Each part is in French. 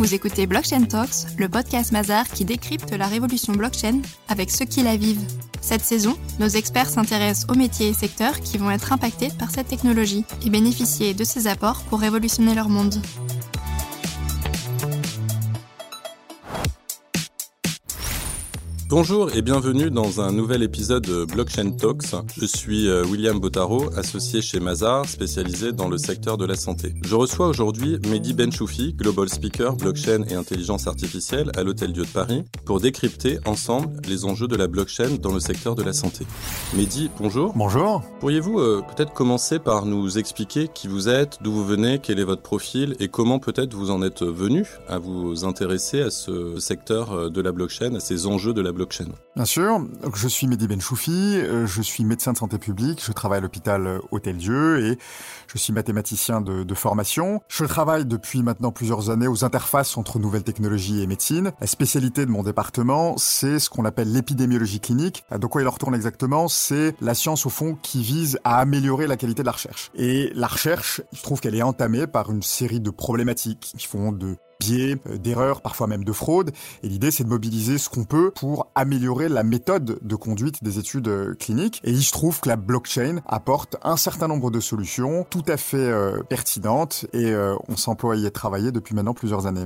Vous écoutez Blockchain Talks, le podcast Mazar qui décrypte la révolution blockchain avec ceux qui la vivent. Cette saison, nos experts s'intéressent aux métiers et secteurs qui vont être impactés par cette technologie et bénéficier de ses apports pour révolutionner leur monde. Bonjour et bienvenue dans un nouvel épisode de Blockchain Talks. Je suis euh, William Botaro, associé chez Mazar, spécialisé dans le secteur de la santé. Je reçois aujourd'hui Mehdi Benchoufi, Global Speaker Blockchain et Intelligence Artificielle à l'Hôtel Dieu de Paris, pour décrypter ensemble les enjeux de la blockchain dans le secteur de la santé. Mehdi, bonjour. Bonjour. Pourriez-vous euh, peut-être commencer par nous expliquer qui vous êtes, d'où vous venez, quel est votre profil et comment peut-être vous en êtes venu à vous intéresser à ce secteur euh, de la blockchain, à ces enjeux de la blockchain Bien sûr, je suis Mehdi Benchoufi, euh, je suis médecin de santé publique, je travaille à l'hôpital euh, Hôtel-Dieu et je suis mathématicien de, de, formation. Je travaille depuis maintenant plusieurs années aux interfaces entre nouvelles technologies et médecine. La spécialité de mon département, c'est ce qu'on appelle l'épidémiologie clinique. De quoi il en retourne exactement? C'est la science au fond qui vise à améliorer la qualité de la recherche. Et la recherche, je trouve qu'elle est entamée par une série de problématiques qui font de biais, euh, d'erreurs, parfois même de fraude. Et l'idée, c'est de mobiliser ce qu'on peut pour améliorer la méthode de conduite des études euh, cliniques. Et il se trouve que la blockchain apporte un certain nombre de solutions tout à fait euh, pertinentes et on s'emploie à y travailler depuis maintenant plusieurs années.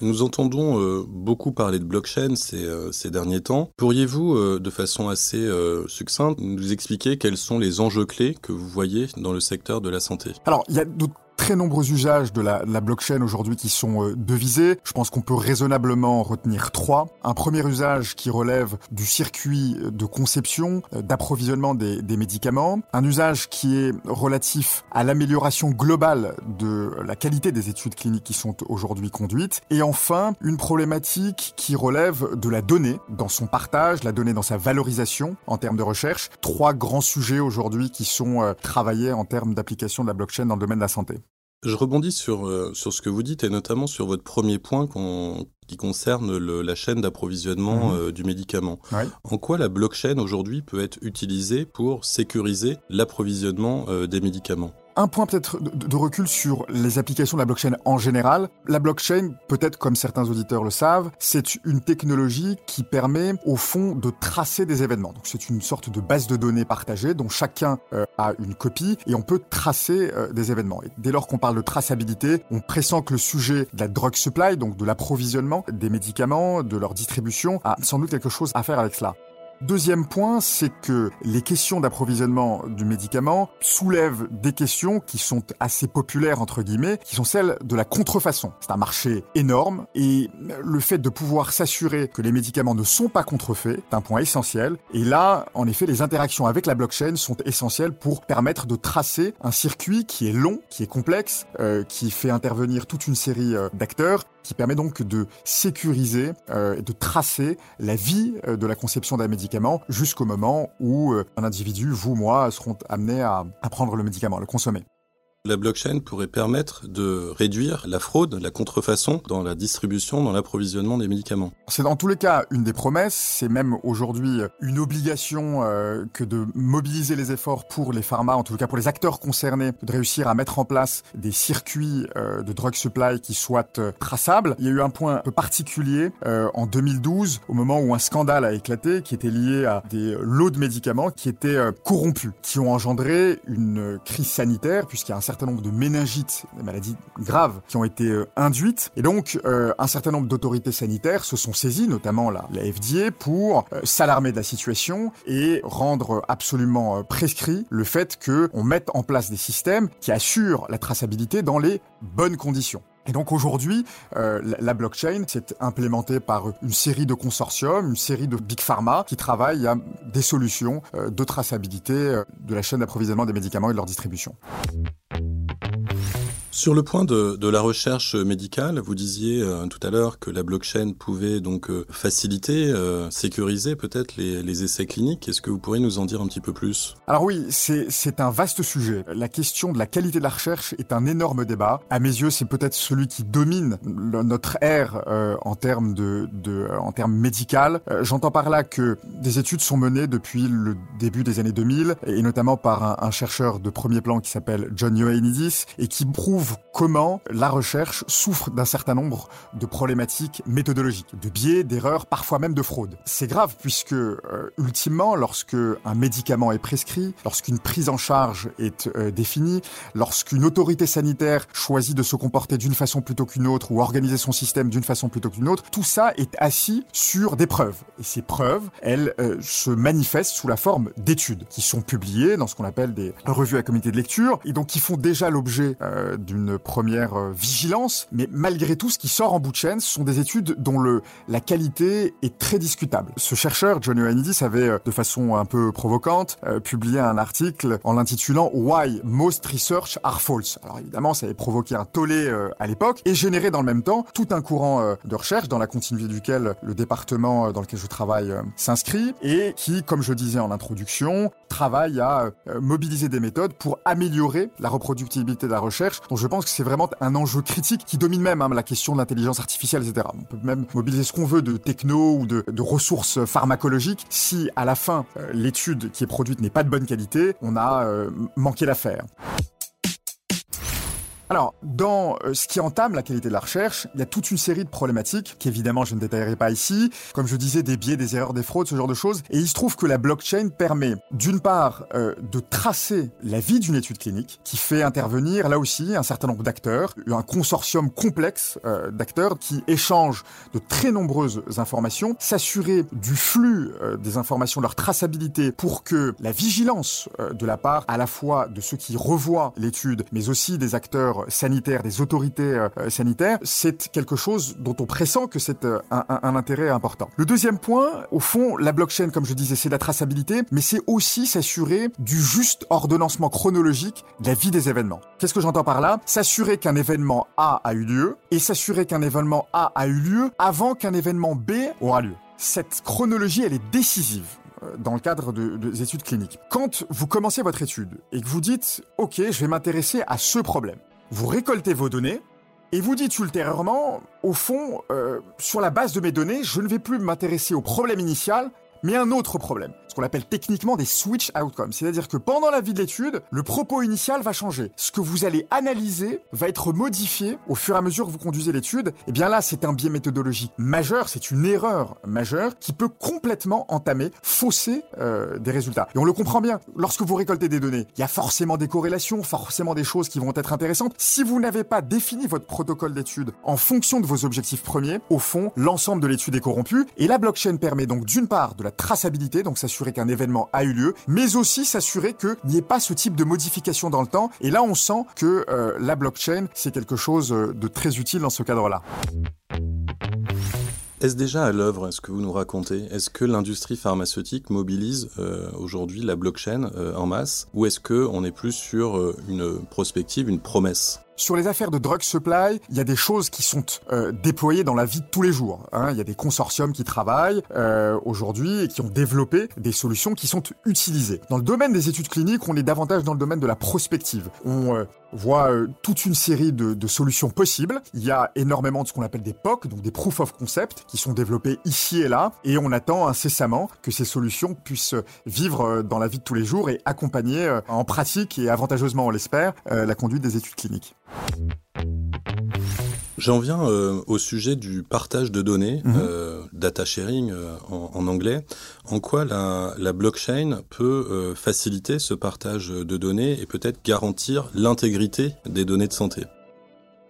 Nous entendons beaucoup parler de blockchain ces, ces derniers temps. Pourriez-vous, de façon assez succincte, nous expliquer quels sont les enjeux clés que vous voyez dans le secteur de la santé? Alors, il y a très nombreux usages de la, blockchain aujourd'hui qui sont euh, devisés. Je pense qu'on peut raisonnablement retenir trois. Un premier usage qui relève du circuit de conception, euh, d'approvisionnement des, des, médicaments. Un usage qui est relatif à l'amélioration globale de la qualité des études cliniques qui sont aujourd'hui conduites. Et enfin, une problématique qui relève de la donnée dans son partage, la donnée dans sa valorisation en termes de recherche. Trois grands sujets aujourd'hui qui sont euh, travaillés en termes d'application de la blockchain dans le domaine de la santé. Je rebondis sur, euh, sur ce que vous dites et notamment sur votre premier point qui concerne le, la chaîne d'approvisionnement mhm. euh, du médicament. En quoi la blockchain aujourd'hui peut être utilisée pour sécuriser l'approvisionnement euh, des médicaments? Un point peut-être de recul sur les applications de la blockchain en général. La blockchain, peut-être comme certains auditeurs le savent, c'est une technologie qui permet au fond de tracer des événements. Donc c'est une sorte de base de données partagée dont chacun euh, a une copie et on peut tracer euh, des événements. Et dès lors qu'on parle de traçabilité, on pressent que le sujet de la drug supply, donc de l'approvisionnement des médicaments, de leur distribution, a sans doute quelque chose à faire avec cela. Deuxième point, c'est que les questions d'approvisionnement du médicament soulèvent des questions qui sont assez populaires, entre guillemets, qui sont celles de la contrefaçon. C'est un marché énorme et le fait de pouvoir s'assurer que les médicaments ne sont pas contrefaits est un point essentiel. Et là, en effet, les interactions avec la blockchain sont essentielles pour permettre de tracer un circuit qui est long, qui est complexe, euh, qui fait intervenir toute une série euh, d'acteurs qui permet donc de sécuriser euh, et de tracer la vie euh, de la conception d'un médicament jusqu'au moment où euh, un individu, vous, moi, seront amenés à, à prendre le médicament, à le consommer. La blockchain pourrait permettre de réduire la fraude, la contrefaçon dans la distribution, dans l'approvisionnement des médicaments. C'est dans tous les cas une des promesses, c'est même aujourd'hui une obligation euh, que de mobiliser les efforts pour les pharma, en tout cas pour les acteurs concernés, de réussir à mettre en place des circuits euh, de drug supply qui soient euh, traçables. Il y a eu un point un peu particulier en 2012, au moment où un scandale a éclaté, qui était lié à des lots de médicaments qui étaient corrompus, qui ont engendré une crise sanitaire, puisqu'il y a un certain nombre de méningites, des maladies graves qui ont été euh, induites. Et donc, euh, un certain nombre d'autorités sanitaires se sont saisies, notamment la, FDA, pour euh, s'alarmer de la situation et rendre absolument prescrit le fait qu'on mette en place des systèmes qui assurent la traçabilité dans les bonnes conditions. Et donc aujourd'hui, la blockchain s'est implémentée par une série de consortiums, une série de big pharma qui travaillent à des solutions de traçabilité de la chaîne d'approvisionnement des médicaments et de leur distribution. Sur le point de, la recherche médicale, vous disiez euh, tout à l'heure que la blockchain pouvait donc euh, faciliter, euh, sécuriser peut-être les, essais cliniques. Est-ce que vous pourriez nous en dire un petit peu plus? Alors oui, c'est un vaste sujet. La question de la qualité de la recherche est un énorme débat. À mes yeux, c'est peut-être celui qui domine notre ère en termes de, en termes médical. J'entends par là que des études sont menées depuis le début des années 2000 et notamment par un, un chercheur de premier plan qui s'appelle John Ioannidis et qui prouve comment la recherche souffre d'un certain nombre de problématiques méthodologiques, de biais, d'erreurs, parfois même de fraude. C'est grave puisque, euh, ultimement, lorsque un médicament est prescrit, lorsqu'une prise en charge est euh, définie, lorsqu'une autorité sanitaire choisit de se comporter d'une façon plutôt qu'une autre ou organiser son système d'une façon plutôt qu'une autre, tout ça est assis sur des preuves. Et ces preuves, elles euh, se manifestent sous la forme d'études qui sont publiées dans ce qu'on appelle des revues à comité de lecture et donc qui font déjà l'objet euh, d'une première euh, vigilance. Mais malgré tout, ce qui sort en bout de chaîne, ce sont des études dont la qualité est très discutable. Ce chercheur, John Ioannidis, avait, de façon un peu provocante, publié un article en l'intitulant Why Most Research Are False. Alors évidemment, ça avait provoqué un tollé à l'époque et généré dans le même temps tout un courant de recherche dans la continuité duquel le département dans lequel je travaille s'inscrit et qui, comme je disais en introduction, travaille à euh, mobiliser des méthodes pour améliorer la reproductibilité de la recherche. Donc je pense que c'est vraiment un enjeu critique qui domine même hein, la question de l'intelligence artificielle, etc. On peut même mobiliser ce qu'on veut de techno ou de, ressources pharmacologiques. Si à la fin euh, l'étude qui est produite n'est pas de bonne qualité, on a euh, manqué l'affaire. Alors, dans euh, ce qui entame la qualité de la recherche, il y a toute une série de problématiques qu'évidemment je ne détaillerai pas ici. Comme je disais, des biais, des erreurs, des fraudes, ce genre de choses. Et il se trouve que la blockchain permet, d'une part, euh, de tracer la vie d'une étude clinique, qui fait intervenir là aussi un certain nombre d'acteurs, un consortium complexe euh, d'acteurs qui échangent de très nombreuses informations, s'assurer du flux des informations, leur traçabilité, pour que la vigilance de la part à la fois de ceux qui revoient l'étude, mais aussi des acteurs sanitaires, des autorités euh, sanitaires, c'est quelque chose dont on pressent que c'est euh, un, intérêt important. Le deuxième point, au fond, la blockchain, comme je disais, c'est la traçabilité, mais c'est aussi s'assurer du juste ordonnancement chronologique de la vie des événements. Qu'est-ce que j'entends par là? S'assurer qu'un événement A a eu lieu et s'assurer qu'un événement A a eu lieu avant qu'un événement B aura lieu. Cette chronologie, elle est décisive euh, dans le cadre de, des études cliniques. Quand vous commencez votre étude et que vous dites, OK, je vais m'intéresser à ce problème, vous récoltez vos données et vous dites ultérieurement, au fond, euh, sur la base de mes données, je ne vais plus m'intéresser au problème initial, mais un autre problème, ce qu'on appelle techniquement des switch outcomes. C'est-à-dire que pendant la vie de l'étude, le propos initial va changer. Ce que vous allez analyser va être modifié au fur et à mesure que vous conduisez l'étude. Et eh bien là, c'est un biais méthodologique majeur, c'est une erreur majeure qui peut complètement entamer, fausser euh, des résultats. Et on le comprend bien. Lorsque vous récoltez des données, il y a forcément des corrélations, forcément des choses qui vont être intéressantes. Si vous n'avez pas défini votre protocole d'étude en fonction de vos objectifs premiers, au fond, l'ensemble de l'étude est corrompu. Et la blockchain permet donc d'une part de la traçabilité, donc s'assurer qu'un événement a eu lieu, mais aussi s'assurer qu'il n'y ait pas ce type de modification dans le temps. Et là, on sent que euh, la blockchain, c'est quelque chose euh, de très utile dans ce cadre-là. Est-ce déjà à l'œuvre ce que vous nous racontez? Est-ce que l'industrie pharmaceutique mobilise euh, aujourd'hui la blockchain en masse? Ou est-ce que on est plus sur une prospective, une promesse? Sur les affaires de drug supply, il y a des choses qui sont euh, déployées dans la vie de tous les jours. Hein. Il y a des consortiums qui travaillent euh, aujourd'hui et qui ont développé des solutions qui sont utilisées. Dans le domaine des études cliniques, on est davantage dans le domaine de la prospective. On euh, voit toute une série de, de, solutions possibles. Il y a énormément de ce qu'on appelle des POC, donc des proof of concept, qui sont développés ici et là, et on attend incessamment que ces solutions puissent vivre dans la vie de tous les jours et accompagner en pratique et avantageusement, on l'espère, la conduite des études cliniques. J'en viens euh, au sujet du partage de données, mhm. euh, data sharing euh, en, en, anglais. En quoi la, la blockchain peut faciliter ce partage de données et peut-être garantir l'intégrité des données de santé?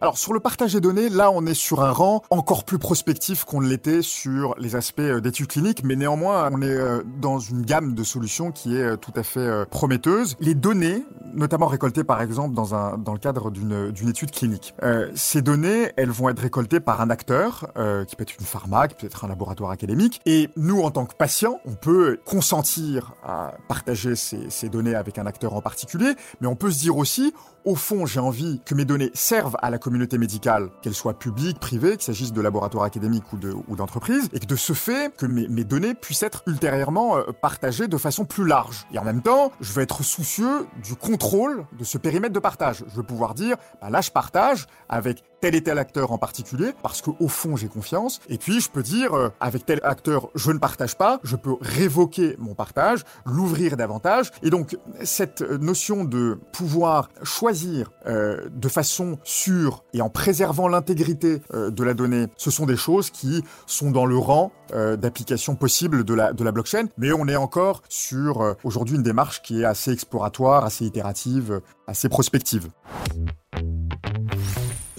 Alors sur le partage des données, là on est sur un rang encore plus prospectif qu'on l'était sur les aspects euh, d'études cliniques, mais néanmoins on est euh, dans une gamme de solutions qui est euh, tout à fait prometteuse. Les données, notamment récoltées par exemple dans, un, dans le cadre d'une, étude clinique, ces données elles vont être récoltées par un acteur, qui peut être une pharma, qui peut être un laboratoire académique, et nous en tant que patients, on peut consentir à partager ces, ces données avec un acteur en particulier, mais on peut se dire aussi, au fond j'ai envie que mes données servent à la communauté médicale, qu'elle soit publique, privée, qu'il s'agisse de laboratoires académiques ou, de, ou d'entreprises, et que de ce fait, que mes, mes données puissent être ultérieurement euh, partagées de façon plus large. Et en même temps, je vais être soucieux du contrôle de ce périmètre de partage. Je veux pouvoir dire, bah là je partage avec tel et tel acteur en particulier, parce qu'au fond j'ai confiance. Et puis je peux dire, euh, avec tel acteur, je ne partage pas, je peux révoquer mon partage, l'ouvrir davantage. Et donc cette notion de pouvoir choisir euh, de façon sûre et en préservant l'intégrité euh, de la donnée, ce sont des choses qui sont dans le rang d'application possible de la, de la blockchain. Mais on est encore sur aujourd'hui une démarche qui est assez exploratoire, assez itérative, assez prospective.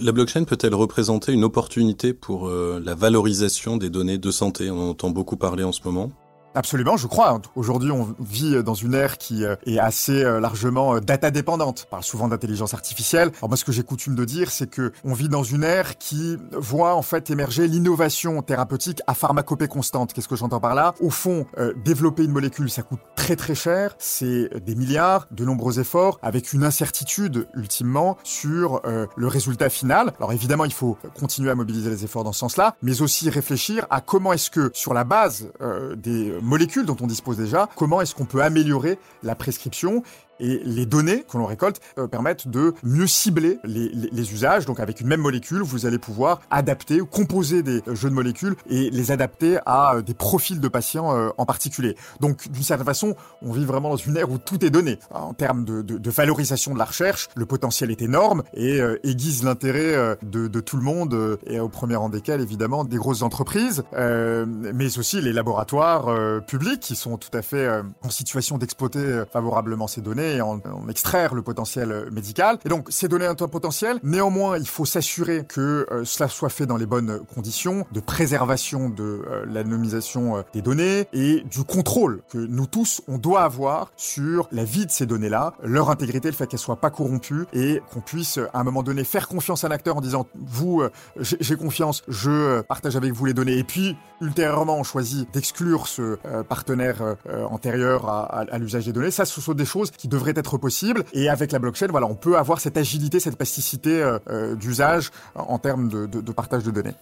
La blockchain peut-elle représenter une opportunité pour euh, la valorisation des données de santé? On en entend beaucoup parler en ce moment. Absolument, je crois. Aujourd'hui, on vit dans une ère qui euh, est assez euh, largement euh, data dépendante. On parle souvent d'intelligence artificielle. Alors moi, ce que j'ai coutume de dire, c'est que on vit dans une ère qui voit en fait émerger l'innovation thérapeutique à pharmacopée constante. Qu'est-ce que j'entends par là? Au fond, développer une molécule, ça coûte très très cher. C'est des milliards, de nombreux efforts, avec une incertitude ultimement sur le résultat final. Alors évidemment, il faut continuer à mobiliser les efforts dans ce sens-là, mais aussi réfléchir à comment est-ce que sur la base des molécules dont on dispose déjà, comment est-ce qu'on peut améliorer la prescription et les données que l'on récolte euh, permettent de mieux cibler les, usages. Donc avec une même molécule, vous allez pouvoir adapter ou composer des jeux de molécules et les adapter à euh, des profils de patients euh, en particulier. Donc d'une certaine façon, on vit vraiment dans une ère où tout est donné. En termes de, valorisation de la recherche, le potentiel est énorme et aiguise l'intérêt de, de, tout le monde et au premier rang desquels évidemment des grosses entreprises, mais aussi les laboratoires publics qui sont tout à fait en situation d'exploiter favorablement ces données en, extraire le potentiel médical. Et donc, ces données ont un potentiel. Néanmoins, il faut s'assurer que euh, cela soit fait dans les bonnes conditions de préservation de euh, l'anonymisation euh, des données et du contrôle que nous tous, on doit avoir sur la vie de ces données-là, leur intégrité, le fait qu'elles soient pas corrompues et qu'on puisse, à un moment donné, faire confiance à un acteur en disant, vous, j'ai confiance, je partage avec vous les données. Et puis, ultérieurement, on choisit d'exclure ce partenaire antérieur à, à l'usage des données. Ça, ce sont des choses qui devrait être possible. Et avec la blockchain, voilà, on peut avoir cette agilité, cette plasticité euh, euh, d'usage en termes de, de, de partage de données.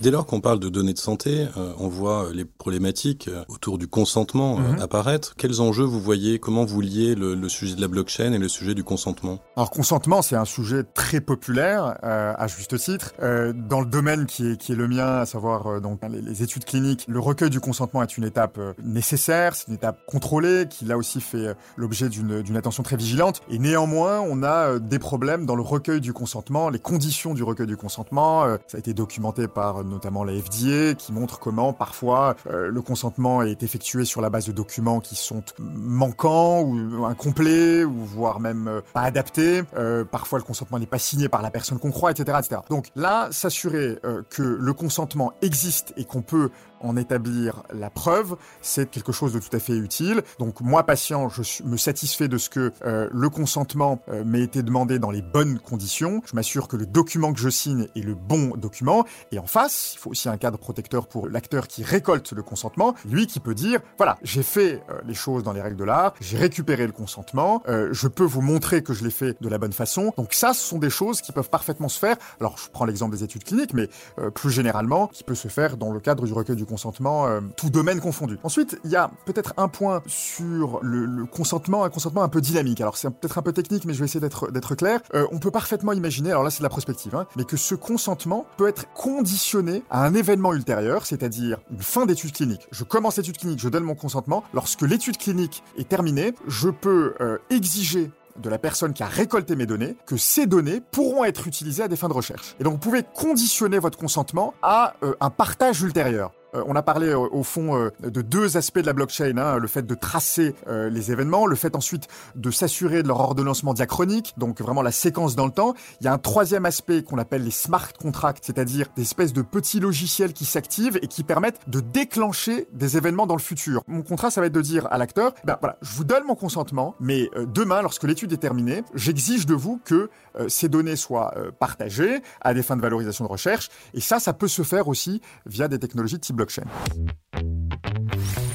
Dès lors qu'on parle de données de santé, euh, on voit les problématiques euh, autour du consentement euh, mhm. apparaître. Quels enjeux vous voyez? Comment vous liez le, sujet de la blockchain et le sujet du consentement? Alors consentement, c'est un sujet très populaire à juste titre dans le domaine qui est qui est le mien, à savoir donc les, études cliniques. Le recueil du consentement est une étape nécessaire, c'est une étape contrôlée qui là aussi fait l'objet d'une d'une attention très vigilante. Et néanmoins, on a des problèmes dans le recueil du consentement, les conditions du recueil du consentement. ça a été documenté par notamment la FDA, qui montre comment parfois euh, le consentement est effectué sur la base de documents qui sont manquants ou incomplets ou voire même euh, pas adaptés. Euh, parfois le consentement n'est pas signé par la personne qu'on croit, etc., etc. Donc là, s'assurer que le consentement existe et qu'on peut en établir la preuve, c'est quelque chose de tout à fait utile. Donc moi, patient, je me satisfais de ce que euh, le consentement euh, m'ait été demandé dans les bonnes conditions. Je m'assure que le document que je signe est le bon document. Et en face, il faut aussi un cadre protecteur pour l'acteur qui récolte le consentement, lui qui peut dire, voilà, j'ai fait euh, les choses dans les règles de l'art, j'ai récupéré le consentement, je peux vous montrer que je l'ai fait de la bonne façon. Donc ça, ce sont des choses qui peuvent parfaitement se faire. Alors je prends l'exemple des études cliniques, mais plus généralement, qui peut se faire dans le cadre du recueil du consentement, euh, tout domaine confondu. Ensuite, il y a peut-être un point sur le, consentement, un consentement un peu dynamique. Alors c'est peut-être un peu technique, mais je vais essayer d'être clair. Euh, on peut parfaitement imaginer, alors là c'est de la prospective, hein, mais que ce consentement peut être conditionné à un événement ultérieur, c'est-à-dire une fin d'étude clinique. Je commence l'étude clinique, je donne mon consentement. Lorsque l'étude clinique est terminée, je peux euh, exiger de la personne qui a récolté mes données que ces données pourront être utilisées à des fins de recherche. Et donc vous pouvez conditionner votre consentement à un partage ultérieur. Euh, on a parlé euh, au fond euh, de deux aspects de la blockchain, hein, le fait de tracer les événements, le fait ensuite de s'assurer de leur ordonnancement diachronique, donc vraiment la séquence dans le temps. Il y a un troisième aspect qu'on appelle les smart contracts, c'est-à-dire des espèces de petits logiciels qui s'activent et qui permettent de déclencher des événements dans le futur. Mon contrat, ça va être de dire à l'acteur, ben voilà, je vous donne mon consentement, mais demain, lorsque l'étude est terminée, j'exige de vous que ces données soient partagées à des fins de valorisation de recherche. Et ça, ça peut se faire aussi via des technologies type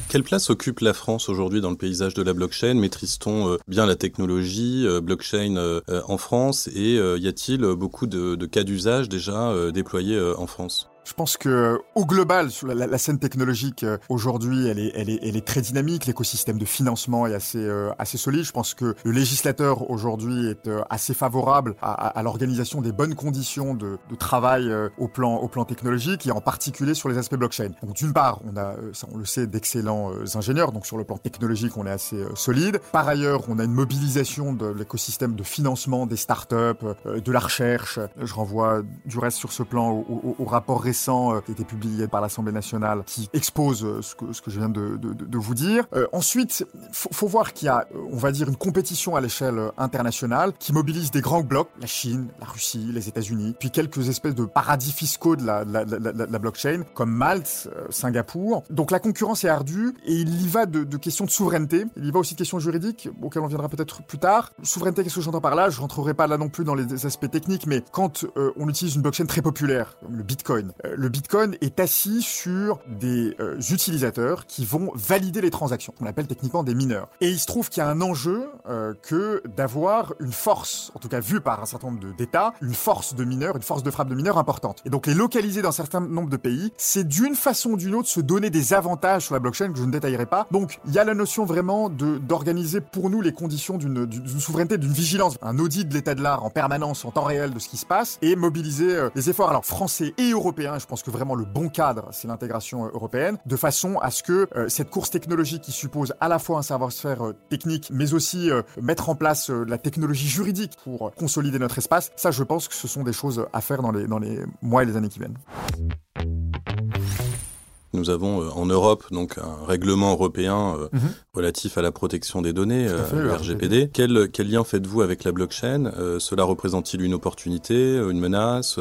Quelle place occupe la France aujourd'hui dans le paysage de la blockchain? Maîtrise-t-on euh, bien la technologie euh, blockchain euh, en France? Et y a-t-il beaucoup de, cas d'usage déjà déployés en France? Je pense que au global, sur la, scène technologique aujourd'hui, elle est, elle est, elle est très dynamique. L'écosystème de financement est assez, assez solide. Je pense que le législateur aujourd'hui est assez favorable à, à, l'organisation des bonnes conditions de, de travail au plan, au plan technologique et en particulier sur les aspects blockchain. Donc d'une part, on a, ça on le sait, d'excellents ingénieurs. Donc sur le plan technologique, on est assez solide. Par ailleurs, on a une mobilisation de l'écosystème de financement des startups, euh, de la recherche. Je renvoie du reste sur ce plan au, rapport récent euh, qui a été publié par l'Assemblée nationale qui expose euh, ce que, je viens de, vous dire. ensuite, faut, faut voir qu'il y a, on va dire, une compétition à l'échelle internationale qui mobilise des grands blocs, la Chine, la Russie, les États-Unis, puis quelques espèces de paradis fiscaux de la, blockchain, comme Malte, Singapour. Donc la concurrence est ardue et il y va de, questions de souveraineté, il y va aussi de questions juridiques auxquelles on viendra peut-être plus tard. Souveraineté, qu'est-ce que j'entends par là? Je rentrerai pas là non plus dans les aspects techniques, mais quand euh, on utilise une blockchain très populaire, comme le Bitcoin, euh, le Bitcoin est assis sur des euh, utilisateurs qui vont valider les transactions, qu'on appelle techniquement des mineurs. Et il se trouve qu'il y a un enjeu que d'avoir une force, en tout cas vue par un certain nombre d'États, une force de mineurs, une force de frappe de mineurs importante. Et donc les localiser dans un certain nombre de pays, c'est d'une façon ou d'une autre se donner des avantages sur la blockchain que je ne détaillerai pas. Donc il y a la notion vraiment d'organiser pour nous les conditions d'une souveraineté, d'une vigilance, un audit de l'état de l'art en permanence, en temps réel de ce qui se passe et mobiliser euh, les efforts alors français et européens. Je pense que vraiment le bon cadre, c'est l'intégration euh, européenne, de façon à ce que euh, cette course technologique qui suppose à la fois un savoir-faire technique, mais aussi mettre en place la technologie juridique pour consolider notre espace, ça je pense que ce sont des choses à faire dans les, dans les mois et les années qui viennent. Nous avons euh, en Europe donc un règlement européen euh, mhm. relatif à la protection des données, euh, le RGPD. Quel, quel lien faites-vous avec la blockchain? Cela représente-t-il une opportunité, une menace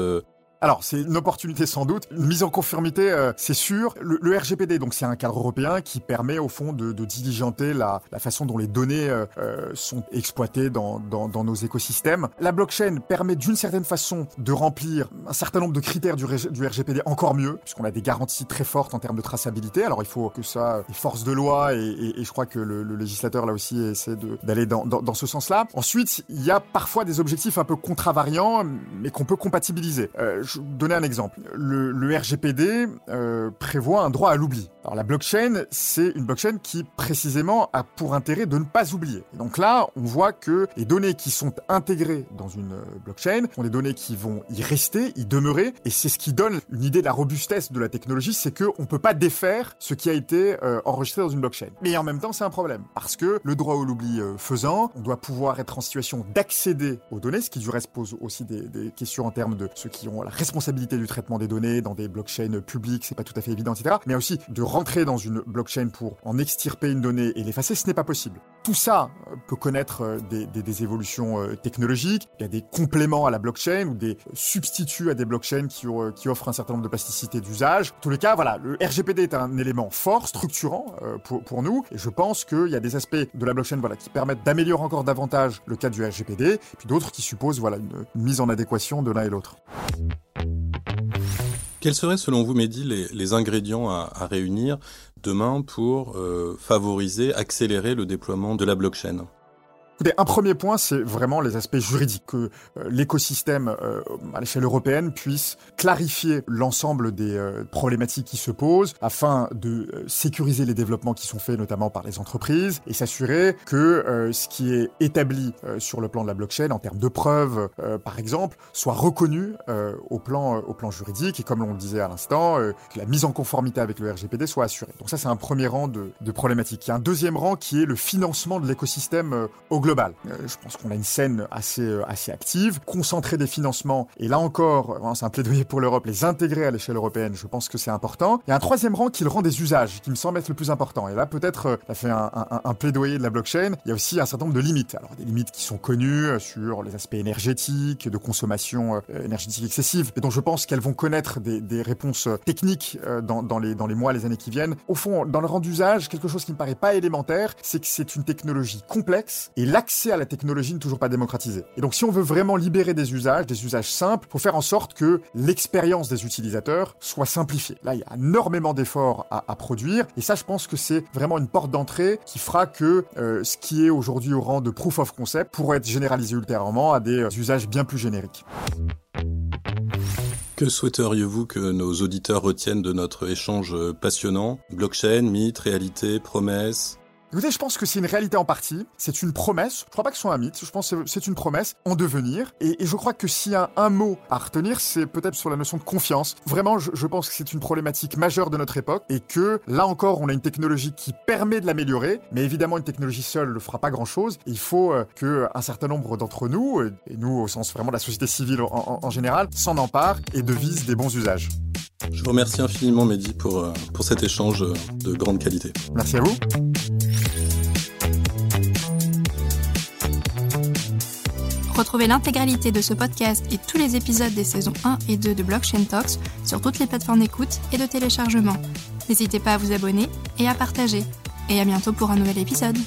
alors, c'est une opportunité sans doute. Une mise en conformité, euh, c'est sûr. Le, RGPD, donc c'est un cadre européen qui permet au fond de, de diligenter la, la, façon dont les données euh, euh, sont exploitées dans, dans, dans, nos écosystèmes. La blockchain permet d'une certaine façon de remplir un certain nombre de critères du, RGPD encore mieux, puisqu'on a des garanties très fortes en termes de traçabilité. Alors, il faut que ça les forces de loi et, et, et je crois que le, le, législateur là aussi essaie d'aller dans, dans, ce sens-là. Ensuite, il y a parfois des objectifs un peu contravariants, mais qu'on peut compatibiliser. Euh, donner un exemple. Le, RGPD euh, prévoit un droit à l'oubli. Alors la blockchain, c'est une blockchain qui précisément a pour intérêt de ne pas oublier. Et donc là, on voit que les données qui sont intégrées dans une euh, blockchain sont des données qui vont y rester, y demeurer, et c'est ce qui donne une idée de la robustesse de la technologie, c'est que on peut pas défaire ce qui a été euh, enregistré dans une blockchain. Mais en même temps, c'est un problème parce que le droit à l'oubli euh, faisant, on doit pouvoir être en situation d'accéder aux données, ce qui du reste pose aussi des, des questions en termes de ceux qui ont la responsabilité du traitement des données dans des blockchains publiques, c'est pas tout à fait évident, etc. Mais aussi de rentrer dans une blockchain pour en extirper une donnée et l'effacer, ce n'est pas possible. Tout ça euh, peut connaître euh, des, évolutions euh, technologiques. Il y a des compléments à la blockchain ou des substituts à des blockchains qui, offrent un certain nombre de plasticité d'usage. En tous les cas, voilà, le RGPD est un élément fort, structurant pour, pour nous. Et je pense qu'il y a des aspects de la blockchain voilà, qui permettent d'améliorer encore davantage le cadre du RGPD, puis d'autres qui supposent voilà, une mise en adéquation de l'un et l'autre. Quels seraient selon vous, Mehdi, les, ingrédients à, à, réunir demain pour euh, favoriser, accélérer le déploiement de la blockchain? Un premier point, c'est vraiment les aspects juridiques, que euh, l'écosystème euh, à l'échelle européenne puisse clarifier l'ensemble des euh, problématiques qui se posent afin de euh, sécuriser les développements qui sont faits notamment par les entreprises et s'assurer que euh, ce qui est établi sur le plan de la blockchain en termes de preuves, par exemple, soit reconnu au plan au plan juridique et comme on le disait à l'instant, que la mise en conformité avec le RGPD soit assurée. Donc ça, c'est un premier rang de, de problématiques. Il y a un deuxième rang qui est le financement de l'écosystème global. Euh, je pense qu'on a une scène assez, euh, assez active, concentrer des financements, et là encore, c'est un plaidoyer pour l'Europe, les intégrer à l'échelle européenne, je pense que c'est important. Il y a un troisième rang qui le rend des usages, qui me semble être le plus important. Et là, peut-être, euh, ça fait un, plaidoyer de la blockchain. Il y a aussi un certain nombre de limites. Alors, des limites qui sont connues sur les aspects énergétiques, de consommation énergétique excessive, et dont je pense qu'elles vont connaître des, réponses techniques dans, dans, les, dans les mois, les années qui viennent. Au fond, dans le rang d'usage, quelque chose qui me paraît pas élémentaire, c'est que c'est une technologie complexe, et l'accès à la technologie n'est toujours pas démocratisé. Et donc si on veut vraiment libérer des usages, des usages simples, faut faire en sorte que l'expérience des utilisateurs soit simplifiée. Là, il y a énormément d'efforts à, produire, et ça, je pense que c'est vraiment une porte d'entrée qui fera que euh, ce qui est aujourd'hui au rang de proof of concept pourrait être généralisé ultérieurement à des euh, usages bien plus génériques. Que souhaiteriez-vous que nos auditeurs retiennent de notre échange passionnant? Blockchain, mythe, réalité, promesse Écoutez, je pense que c'est une réalité en partie. C'est une promesse. Je crois pas que ce soit un mythe. Je pense que c'est une promesse en devenir. Et, je crois que s'il y a un mot à retenir, c'est peut-être sur la notion de confiance. Vraiment, je, pense que c'est une problématique majeure de notre époque et que là encore, on a une technologie qui permet de l'améliorer. Mais évidemment, une technologie seule ne fera pas grand-chose. Il faut euh, que un certain nombre d'entre nous, et nous au sens vraiment de la société civile en, en général, s'en emparent et devisent des bons usages. Je vous remercie infiniment, Mehdi, pour, euh, pour cet échange de grande qualité. Merci à vous. Retrouvez l'intégralité de ce podcast et tous les épisodes des saisons 1 et 2 de Blockchain Talks sur toutes les plateformes d'écoute et de téléchargement. N'hésitez pas à vous abonner et à partager. Et à bientôt pour un nouvel épisode.